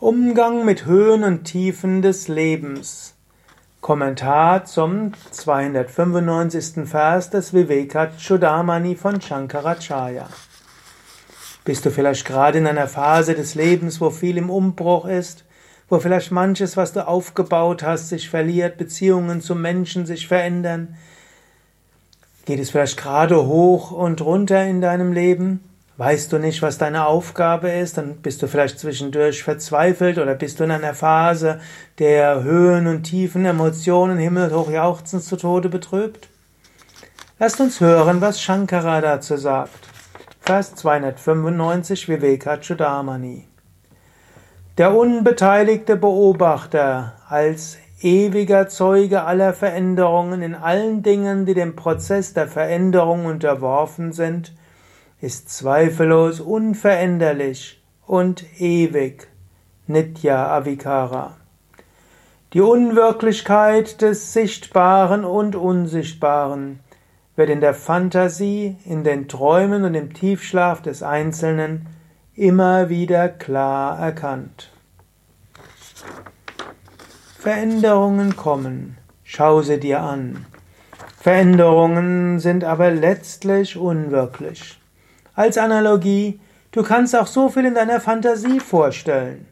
Umgang mit Höhen und Tiefen des Lebens. Kommentar zum 295. Vers des Vivekachudamani von Shankaracharya. Bist du vielleicht gerade in einer Phase des Lebens, wo viel im Umbruch ist, wo vielleicht manches, was du aufgebaut hast, sich verliert, Beziehungen zu Menschen sich verändern? Geht es vielleicht gerade hoch und runter in deinem Leben? Weißt du nicht, was deine Aufgabe ist, dann bist du vielleicht zwischendurch verzweifelt oder bist du in einer Phase der Höhen und Tiefen, Emotionen, Himmel und Hochjauchzen zu Tode betrübt? Lasst uns hören, was Shankara dazu sagt. Vers 295 Vivekachudamani. Der unbeteiligte Beobachter als ewiger Zeuge aller Veränderungen in allen Dingen, die dem Prozess der Veränderung unterworfen sind, ist zweifellos unveränderlich und ewig. Nitya Avikara. Die Unwirklichkeit des Sichtbaren und Unsichtbaren wird in der Fantasie, in den Träumen und im Tiefschlaf des Einzelnen immer wieder klar erkannt. Veränderungen kommen, schau sie dir an. Veränderungen sind aber letztlich unwirklich. Als Analogie, du kannst auch so viel in deiner Fantasie vorstellen.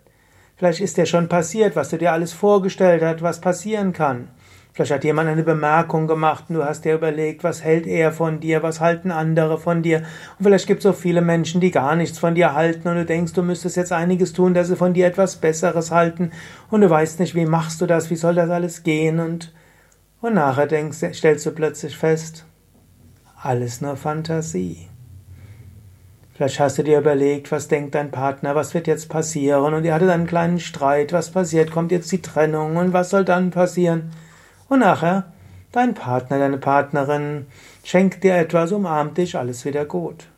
Vielleicht ist dir schon passiert, was du dir alles vorgestellt hast, was passieren kann. Vielleicht hat jemand eine Bemerkung gemacht und du hast dir überlegt, was hält er von dir, was halten andere von dir. Und vielleicht gibt es so viele Menschen, die gar nichts von dir halten und du denkst, du müsstest jetzt einiges tun, dass sie von dir etwas Besseres halten und du weißt nicht, wie machst du das, wie soll das alles gehen und, und nachher denkst, stellst du plötzlich fest, alles nur Fantasie. Vielleicht hast du dir überlegt, was denkt dein Partner, was wird jetzt passieren und ihr hattet einen kleinen Streit, was passiert, kommt jetzt die Trennung und was soll dann passieren? Und nachher, dein Partner, deine Partnerin schenkt dir etwas, umarmt dich, alles wieder gut.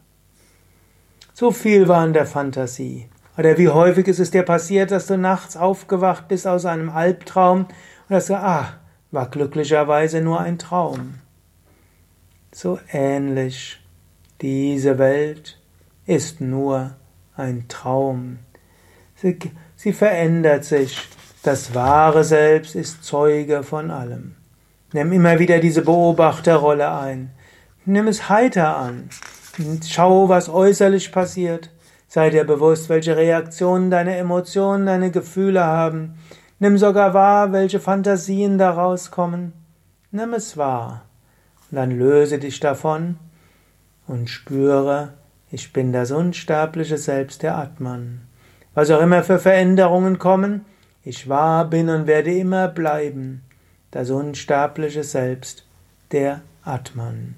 So viel war in der Fantasie. Oder wie häufig ist es dir passiert, dass du nachts aufgewacht bist aus einem Albtraum und hast gesagt, ah, war glücklicherweise nur ein Traum. So ähnlich diese Welt ist nur ein Traum. Sie, sie verändert sich. Das wahre Selbst ist Zeuge von allem. Nimm immer wieder diese Beobachterrolle ein. Nimm es heiter an. Schau, was äußerlich passiert. Sei dir bewusst, welche Reaktionen deine Emotionen, deine Gefühle haben. Nimm sogar wahr, welche Fantasien daraus kommen. Nimm es wahr. Und dann löse dich davon und spüre, ich bin das unsterbliche Selbst der Atman. Was auch immer für Veränderungen kommen, ich war, bin und werde immer bleiben. Das unsterbliche Selbst der Atman.